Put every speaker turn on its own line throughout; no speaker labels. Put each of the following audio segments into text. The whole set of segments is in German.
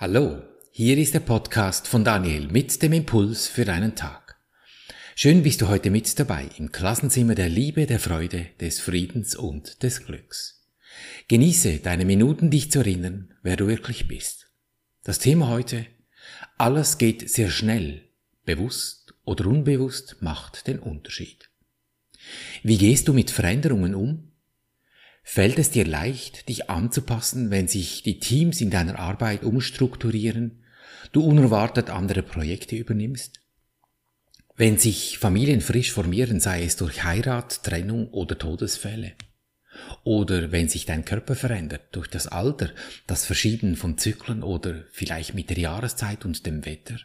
Hallo, hier ist der Podcast von Daniel mit dem Impuls für deinen Tag. Schön bist du heute mit dabei im Klassenzimmer der Liebe, der Freude, des Friedens und des Glücks. Genieße deine Minuten, dich zu erinnern, wer du wirklich bist. Das Thema heute, alles geht sehr schnell, bewusst oder unbewusst macht den Unterschied. Wie gehst du mit Veränderungen um? Fällt es dir leicht, dich anzupassen, wenn sich die Teams in deiner Arbeit umstrukturieren, du unerwartet andere Projekte übernimmst? Wenn sich Familien frisch formieren, sei es durch Heirat, Trennung oder Todesfälle? Oder wenn sich dein Körper verändert durch das Alter, das Verschieben von Zyklen oder vielleicht mit der Jahreszeit und dem Wetter?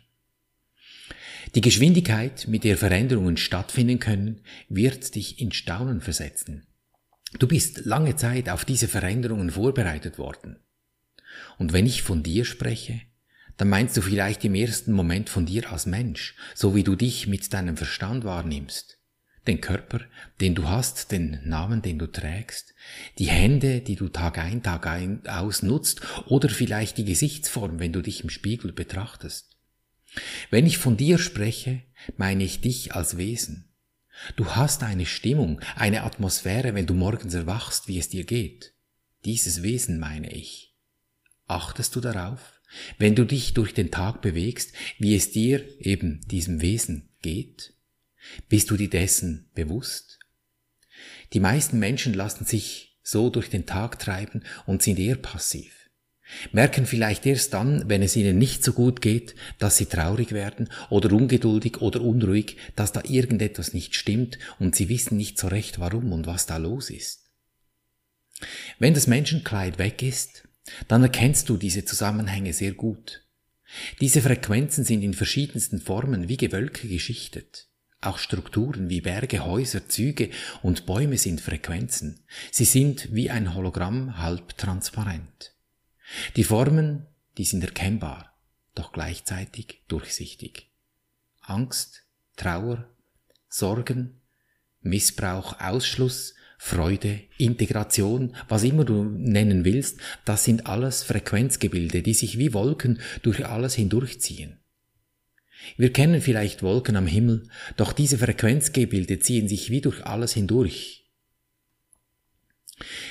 Die Geschwindigkeit, mit der Veränderungen stattfinden können, wird dich in Staunen versetzen. Du bist lange Zeit auf diese Veränderungen vorbereitet worden. Und wenn ich von dir spreche, dann meinst du vielleicht im ersten Moment von dir als Mensch, so wie du dich mit deinem Verstand wahrnimmst. Den Körper, den du hast, den Namen, den du trägst, die Hände, die du Tag ein, Tag ein aus nutzt, oder vielleicht die Gesichtsform, wenn du dich im Spiegel betrachtest. Wenn ich von dir spreche, meine ich dich als Wesen. Du hast eine Stimmung, eine Atmosphäre, wenn du morgens erwachst, wie es dir geht. Dieses Wesen meine ich. Achtest du darauf, wenn du dich durch den Tag bewegst, wie es dir, eben diesem Wesen, geht? Bist du dir dessen bewusst? Die meisten Menschen lassen sich so durch den Tag treiben und sind eher passiv merken vielleicht erst dann, wenn es ihnen nicht so gut geht, dass sie traurig werden oder ungeduldig oder unruhig, dass da irgendetwas nicht stimmt und sie wissen nicht so recht warum und was da los ist. Wenn das Menschenkleid weg ist, dann erkennst du diese Zusammenhänge sehr gut. Diese Frequenzen sind in verschiedensten Formen wie Gewölke geschichtet. Auch Strukturen wie Berge, Häuser, Züge und Bäume sind Frequenzen. Sie sind wie ein Hologramm halb transparent. Die Formen, die sind erkennbar, doch gleichzeitig durchsichtig. Angst, Trauer, Sorgen, Missbrauch, Ausschluss, Freude, Integration, was immer du nennen willst, das sind alles Frequenzgebilde, die sich wie Wolken durch alles hindurchziehen. Wir kennen vielleicht Wolken am Himmel, doch diese Frequenzgebilde ziehen sich wie durch alles hindurch,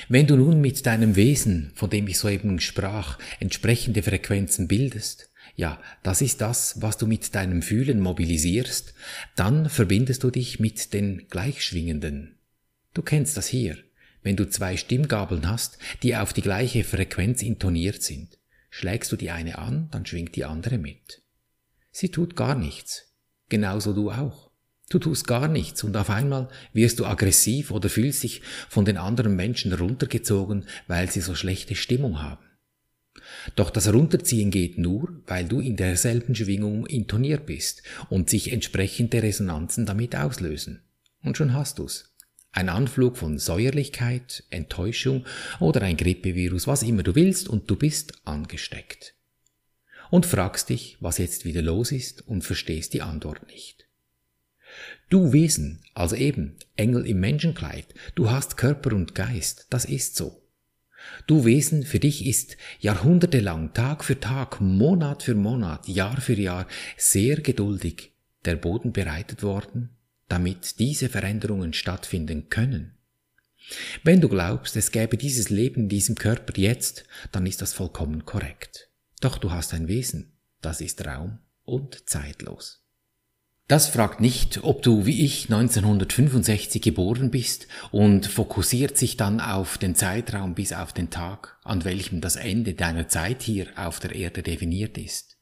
wenn du nun mit deinem Wesen, von dem ich soeben sprach, entsprechende Frequenzen bildest, ja, das ist das, was du mit deinem Fühlen mobilisierst, dann verbindest du dich mit den Gleichschwingenden. Du kennst das hier, wenn du zwei Stimmgabeln hast, die auf die gleiche Frequenz intoniert sind. Schlägst du die eine an, dann schwingt die andere mit. Sie tut gar nichts. Genauso du auch. Du tust gar nichts und auf einmal wirst du aggressiv oder fühlst dich von den anderen Menschen runtergezogen, weil sie so schlechte Stimmung haben. Doch das Runterziehen geht nur, weil du in derselben Schwingung intoniert bist und sich entsprechende Resonanzen damit auslösen. Und schon hast du's. Ein Anflug von Säuerlichkeit, Enttäuschung oder ein Grippevirus, was immer du willst, und du bist angesteckt. Und fragst dich, was jetzt wieder los ist und verstehst die Antwort nicht. Du Wesen, also eben Engel im Menschenkleid, du hast Körper und Geist, das ist so. Du Wesen, für dich ist jahrhundertelang, Tag für Tag, Monat für Monat, Jahr für Jahr sehr geduldig der Boden bereitet worden, damit diese Veränderungen stattfinden können. Wenn du glaubst, es gäbe dieses Leben in diesem Körper jetzt, dann ist das vollkommen korrekt. Doch du hast ein Wesen, das ist Raum und zeitlos. Das fragt nicht, ob du wie ich 1965 geboren bist und fokussiert sich dann auf den Zeitraum bis auf den Tag, an welchem das Ende deiner Zeit hier auf der Erde definiert ist.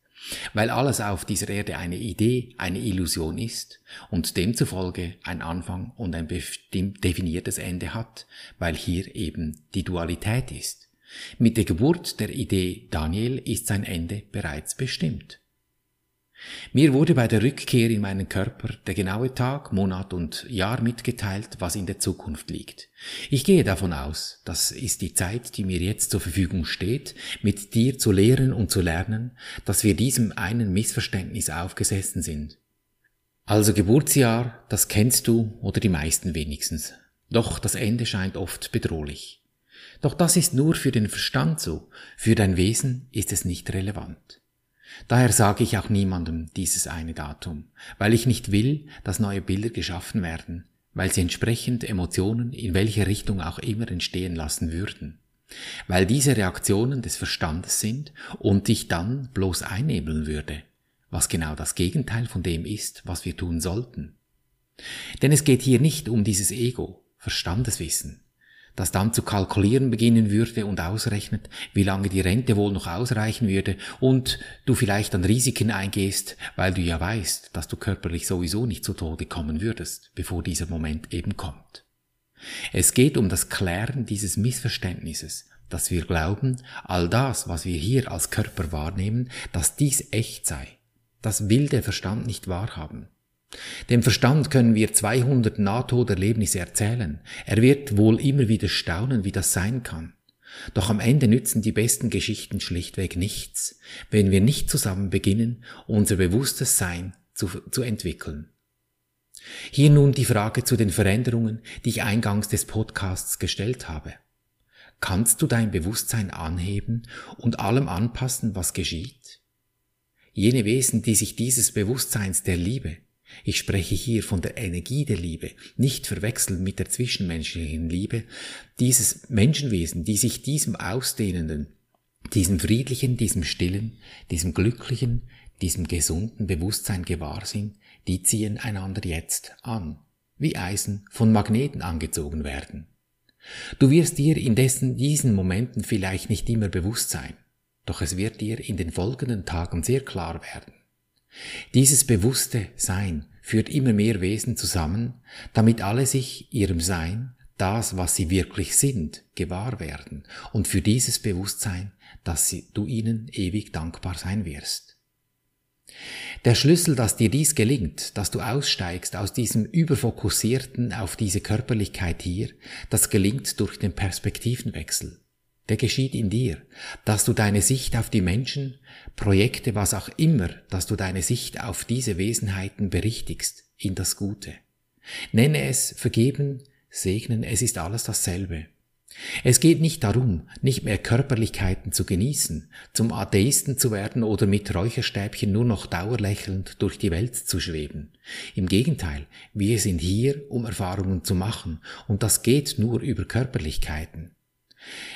Weil alles auf dieser Erde eine Idee, eine Illusion ist und demzufolge ein Anfang und ein bestimmt definiertes Ende hat, weil hier eben die Dualität ist. Mit der Geburt der Idee Daniel ist sein Ende bereits bestimmt. Mir wurde bei der Rückkehr in meinen Körper der genaue Tag, Monat und Jahr mitgeteilt, was in der Zukunft liegt. Ich gehe davon aus, das ist die Zeit, die mir jetzt zur Verfügung steht, mit dir zu lehren und zu lernen, dass wir diesem einen Missverständnis aufgesessen sind. Also Geburtsjahr, das kennst du oder die meisten wenigstens. Doch das Ende scheint oft bedrohlich. Doch das ist nur für den Verstand so, für dein Wesen ist es nicht relevant. Daher sage ich auch niemandem dieses eine Datum, weil ich nicht will, dass neue Bilder geschaffen werden, weil sie entsprechend Emotionen in welche Richtung auch immer entstehen lassen würden, weil diese Reaktionen des Verstandes sind und dich dann bloß einnebeln würde, was genau das Gegenteil von dem ist, was wir tun sollten. Denn es geht hier nicht um dieses Ego, Verstandeswissen, das dann zu kalkulieren beginnen würde und ausrechnet, wie lange die Rente wohl noch ausreichen würde und du vielleicht dann Risiken eingehst, weil du ja weißt, dass du körperlich sowieso nicht zu Tode kommen würdest, bevor dieser Moment eben kommt. Es geht um das Klären dieses Missverständnisses, dass wir glauben, all das, was wir hier als Körper wahrnehmen, dass dies echt sei. Das will der Verstand nicht wahrhaben. Dem Verstand können wir 200 Nahtoderlebnisse erzählen. Er wird wohl immer wieder staunen, wie das sein kann. Doch am Ende nützen die besten Geschichten schlichtweg nichts, wenn wir nicht zusammen beginnen, unser bewusstes Sein zu, zu entwickeln. Hier nun die Frage zu den Veränderungen, die ich eingangs des Podcasts gestellt habe. Kannst du dein Bewusstsein anheben und allem anpassen, was geschieht? Jene Wesen, die sich dieses Bewusstseins der Liebe, ich spreche hier von der Energie der Liebe, nicht verwechseln mit der zwischenmenschlichen Liebe. Dieses Menschenwesen, die sich diesem ausdehnenden, diesem friedlichen, diesem stillen, diesem glücklichen, diesem gesunden Bewusstsein gewahr sind, die ziehen einander jetzt an, wie Eisen von Magneten angezogen werden. Du wirst dir indessen diesen Momenten vielleicht nicht immer bewusst sein, doch es wird dir in den folgenden Tagen sehr klar werden. Dieses bewusste Sein führt immer mehr Wesen zusammen, damit alle sich ihrem Sein, das, was sie wirklich sind, gewahr werden und für dieses Bewusstsein, dass du ihnen ewig dankbar sein wirst. Der Schlüssel, dass dir dies gelingt, dass du aussteigst aus diesem überfokussierten auf diese Körperlichkeit hier, das gelingt durch den Perspektivenwechsel der geschieht in dir, dass du deine Sicht auf die Menschen, Projekte, was auch immer, dass du deine Sicht auf diese Wesenheiten berichtigst in das Gute. Nenne es vergeben, segnen, es ist alles dasselbe. Es geht nicht darum, nicht mehr Körperlichkeiten zu genießen, zum Atheisten zu werden oder mit Räucherstäbchen nur noch dauerlächelnd durch die Welt zu schweben. Im Gegenteil, wir sind hier, um Erfahrungen zu machen, und das geht nur über Körperlichkeiten.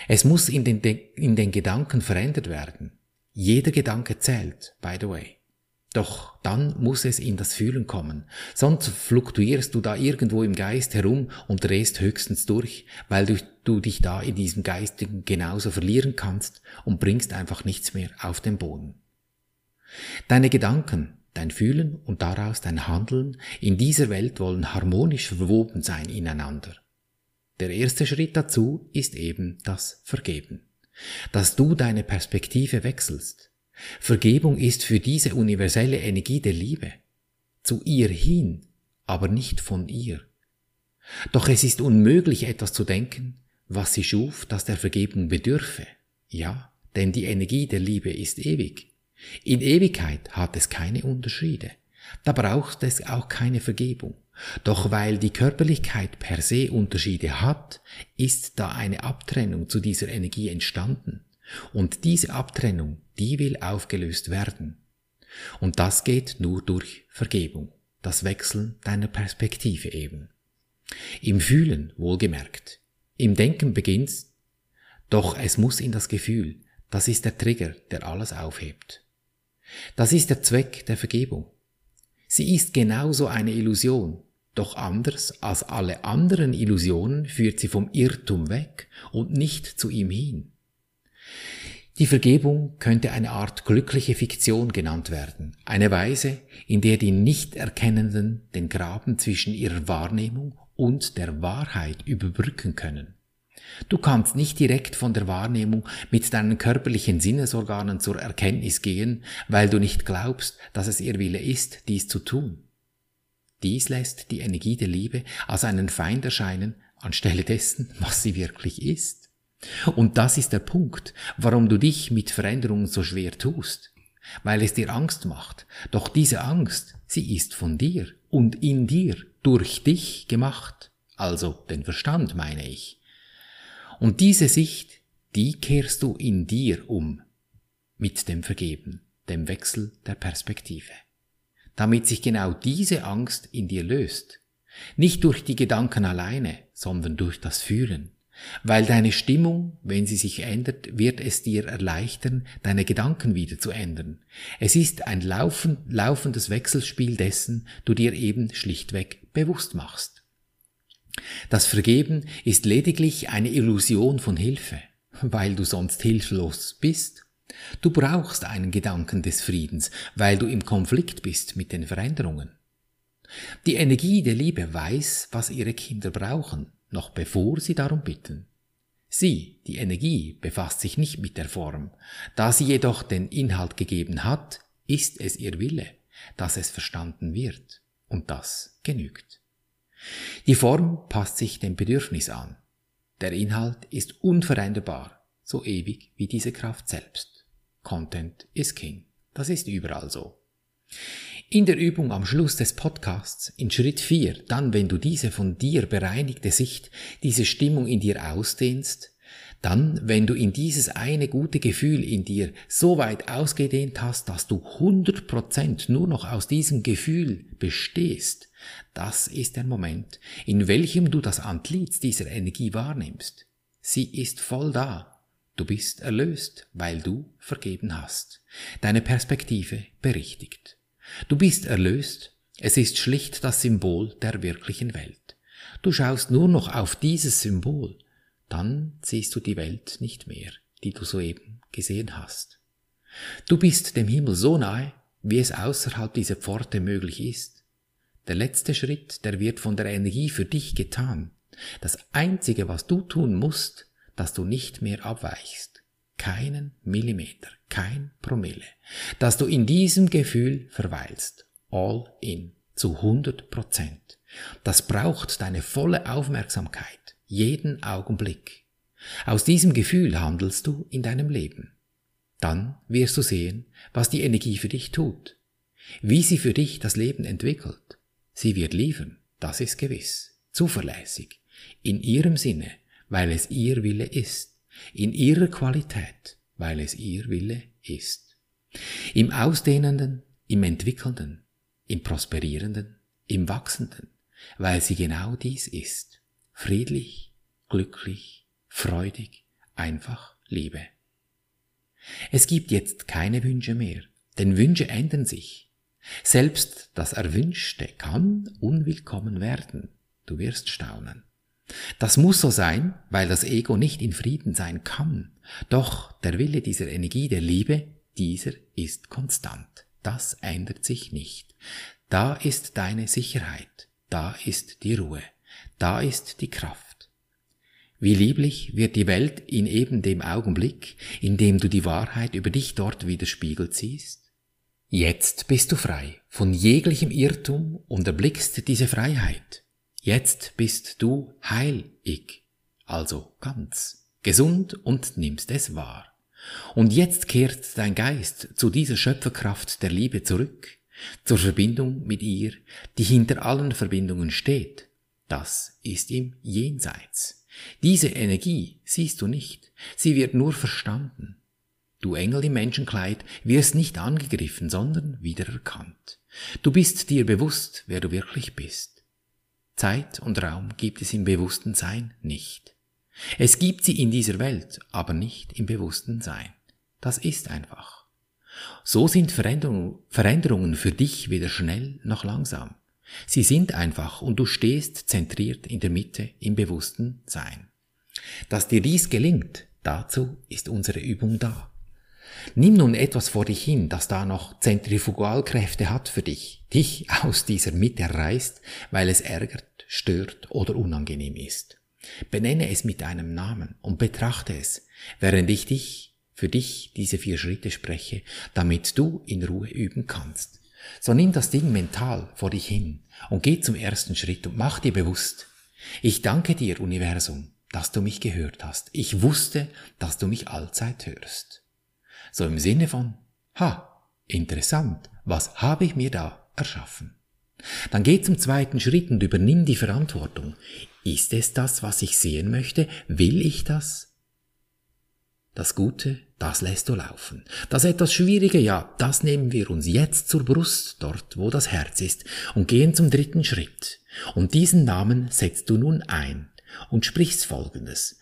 Es muss in den, in den Gedanken verändert werden. Jeder Gedanke zählt, by the way. Doch dann muss es in das Fühlen kommen. Sonst fluktuierst du da irgendwo im Geist herum und drehst höchstens durch, weil du, du dich da in diesem Geistigen genauso verlieren kannst und bringst einfach nichts mehr auf den Boden. Deine Gedanken, dein Fühlen und daraus dein Handeln in dieser Welt wollen harmonisch verwoben sein ineinander. Der erste Schritt dazu ist eben das Vergeben. Dass du deine Perspektive wechselst. Vergebung ist für diese universelle Energie der Liebe. Zu ihr hin, aber nicht von ihr. Doch es ist unmöglich etwas zu denken, was sie schuf, das der Vergebung bedürfe. Ja, denn die Energie der Liebe ist ewig. In Ewigkeit hat es keine Unterschiede. Da braucht es auch keine Vergebung. Doch weil die Körperlichkeit per se Unterschiede hat, ist da eine Abtrennung zu dieser Energie entstanden. Und diese Abtrennung, die will aufgelöst werden. Und das geht nur durch Vergebung, das Wechseln deiner Perspektive eben. Im Fühlen wohlgemerkt. Im Denken beginnt's, doch es muss in das Gefühl, das ist der Trigger, der alles aufhebt. Das ist der Zweck der Vergebung. Sie ist genauso eine Illusion, doch anders als alle anderen Illusionen führt sie vom Irrtum weg und nicht zu ihm hin. Die Vergebung könnte eine Art glückliche Fiktion genannt werden, eine Weise, in der die Nichterkennenden den Graben zwischen ihrer Wahrnehmung und der Wahrheit überbrücken können. Du kannst nicht direkt von der Wahrnehmung mit deinen körperlichen Sinnesorganen zur Erkenntnis gehen, weil du nicht glaubst, dass es ihr Wille ist, dies zu tun. Dies lässt die Energie der Liebe als einen Feind erscheinen, anstelle dessen, was sie wirklich ist. Und das ist der Punkt, warum du dich mit Veränderungen so schwer tust, weil es dir Angst macht. Doch diese Angst, sie ist von dir und in dir, durch dich gemacht, also den Verstand meine ich. Und diese Sicht, die kehrst du in dir um mit dem Vergeben, dem Wechsel der Perspektive. Damit sich genau diese Angst in dir löst. Nicht durch die Gedanken alleine, sondern durch das Fühlen. Weil deine Stimmung, wenn sie sich ändert, wird es dir erleichtern, deine Gedanken wieder zu ändern. Es ist ein laufen, laufendes Wechselspiel dessen du dir eben schlichtweg bewusst machst. Das Vergeben ist lediglich eine Illusion von Hilfe, weil du sonst hilflos bist. Du brauchst einen Gedanken des Friedens, weil du im Konflikt bist mit den Veränderungen. Die Energie der Liebe weiß, was ihre Kinder brauchen, noch bevor sie darum bitten. Sie, die Energie, befasst sich nicht mit der Form. Da sie jedoch den Inhalt gegeben hat, ist es ihr Wille, dass es verstanden wird. Und das genügt. Die Form passt sich dem Bedürfnis an. Der Inhalt ist unveränderbar, so ewig wie diese Kraft selbst. Content is King. Das ist überall so. In der Übung am Schluss des Podcasts, in Schritt 4, dann wenn du diese von dir bereinigte Sicht, diese Stimmung in dir ausdehnst, dann, wenn du in dieses eine gute Gefühl in dir so weit ausgedehnt hast, dass du 100% nur noch aus diesem Gefühl bestehst, das ist der Moment, in welchem du das Antlitz dieser Energie wahrnimmst. Sie ist voll da. Du bist erlöst, weil du vergeben hast. Deine Perspektive berichtigt. Du bist erlöst. Es ist schlicht das Symbol der wirklichen Welt. Du schaust nur noch auf dieses Symbol. Dann siehst du die Welt nicht mehr, die du soeben gesehen hast. Du bist dem Himmel so nahe, wie es außerhalb dieser Pforte möglich ist. Der letzte Schritt, der wird von der Energie für dich getan. Das Einzige, was du tun musst, dass du nicht mehr abweichst. Keinen Millimeter, kein Promille. Dass du in diesem Gefühl verweilst. All in. Zu 100 Prozent. Das braucht deine volle Aufmerksamkeit. Jeden Augenblick. Aus diesem Gefühl handelst du in deinem Leben. Dann wirst du sehen, was die Energie für dich tut. Wie sie für dich das Leben entwickelt. Sie wird liefern, das ist gewiss, zuverlässig, in ihrem Sinne, weil es ihr Wille ist, in ihrer Qualität, weil es ihr Wille ist. Im Ausdehnenden, im Entwickelnden, im Prosperierenden, im Wachsenden, weil sie genau dies ist. Friedlich, glücklich, freudig, einfach Liebe. Es gibt jetzt keine Wünsche mehr, denn Wünsche ändern sich. Selbst das Erwünschte kann unwillkommen werden. Du wirst staunen. Das muss so sein, weil das Ego nicht in Frieden sein kann. Doch der Wille dieser Energie der Liebe, dieser ist konstant. Das ändert sich nicht. Da ist deine Sicherheit, da ist die Ruhe, da ist die Kraft. Wie lieblich wird die Welt in eben dem Augenblick, in dem du die Wahrheit über dich dort widerspiegelt siehst? Jetzt bist du frei von jeglichem Irrtum und erblickst diese Freiheit. Jetzt bist du heilig, also ganz, gesund und nimmst es wahr. Und jetzt kehrt dein Geist zu dieser Schöpferkraft der Liebe zurück, zur Verbindung mit ihr, die hinter allen Verbindungen steht. Das ist im Jenseits. Diese Energie siehst du nicht, sie wird nur verstanden. Du Engel im Menschenkleid wirst nicht angegriffen, sondern wiedererkannt. Du bist dir bewusst, wer du wirklich bist. Zeit und Raum gibt es im bewussten Sein nicht. Es gibt sie in dieser Welt, aber nicht im bewussten Sein. Das ist einfach. So sind Veränderungen für dich weder schnell noch langsam. Sie sind einfach und du stehst zentriert in der Mitte im bewussten Sein. Dass dir dies gelingt, dazu ist unsere Übung da. Nimm nun etwas vor dich hin, das da noch Zentrifugalkräfte hat für dich, dich aus dieser Mitte reißt, weil es ärgert, stört oder unangenehm ist. Benenne es mit einem Namen und betrachte es, während ich dich für dich diese vier Schritte spreche, damit du in Ruhe üben kannst. So nimm das Ding mental vor dich hin und geh zum ersten Schritt und mach dir bewusst, ich danke dir, Universum, dass du mich gehört hast. Ich wusste, dass du mich allzeit hörst. So im Sinne von, ha, interessant, was habe ich mir da erschaffen? Dann geh zum zweiten Schritt und übernimm die Verantwortung. Ist es das, was ich sehen möchte? Will ich das? Das Gute, das lässt du laufen. Das etwas Schwierige, ja, das nehmen wir uns jetzt zur Brust, dort wo das Herz ist, und gehen zum dritten Schritt. Und diesen Namen setzt du nun ein und sprichst folgendes.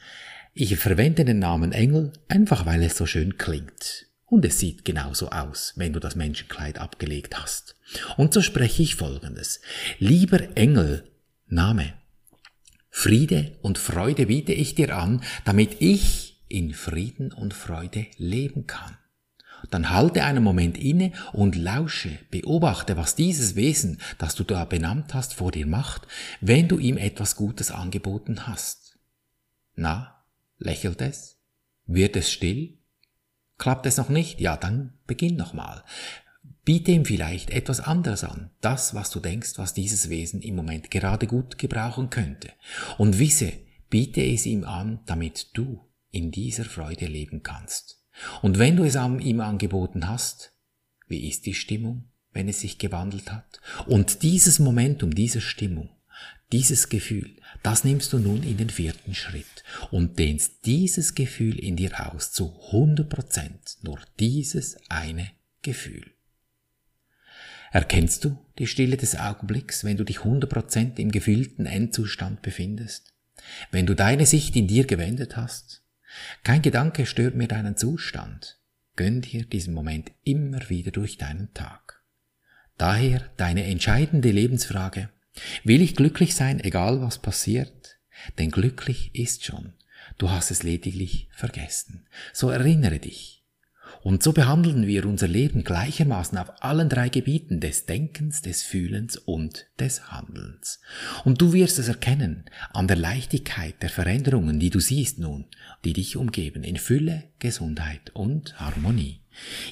Ich verwende den Namen Engel einfach weil es so schön klingt. Und es sieht genauso aus, wenn du das Menschenkleid abgelegt hast. Und so spreche ich folgendes. Lieber Engel, Name. Friede und Freude biete ich dir an, damit ich in Frieden und Freude leben kann. Dann halte einen Moment inne und lausche, beobachte, was dieses Wesen, das du da benannt hast, vor dir macht, wenn du ihm etwas Gutes angeboten hast. Na, lächelt es? Wird es still? Klappt es noch nicht? Ja, dann beginn nochmal. Biete ihm vielleicht etwas anderes an, das, was du denkst, was dieses Wesen im Moment gerade gut gebrauchen könnte. Und wisse, biete es ihm an, damit du in dieser Freude leben kannst. Und wenn du es ihm angeboten hast, wie ist die Stimmung, wenn es sich gewandelt hat? Und dieses Momentum, diese Stimmung, dieses Gefühl, das nimmst du nun in den vierten Schritt und dehnst dieses Gefühl in dir aus zu 100 Prozent, nur dieses eine Gefühl. Erkennst du die Stille des Augenblicks, wenn du dich 100 Prozent im gefühlten Endzustand befindest? Wenn du deine Sicht in dir gewendet hast? Kein Gedanke stört mir deinen Zustand. Gönn dir diesen Moment immer wieder durch deinen Tag. Daher deine entscheidende Lebensfrage, Will ich glücklich sein, egal was passiert? Denn glücklich ist schon. Du hast es lediglich vergessen. So erinnere dich. Und so behandeln wir unser Leben gleichermaßen auf allen drei Gebieten des Denkens, des Fühlens und des Handelns. Und du wirst es erkennen an der Leichtigkeit der Veränderungen, die du siehst nun, die dich umgeben, in Fülle, Gesundheit und Harmonie.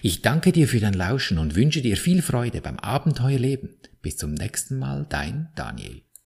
Ich danke dir für dein Lauschen und wünsche dir viel Freude beim Abenteuerleben. Bis zum nächsten Mal, dein Daniel.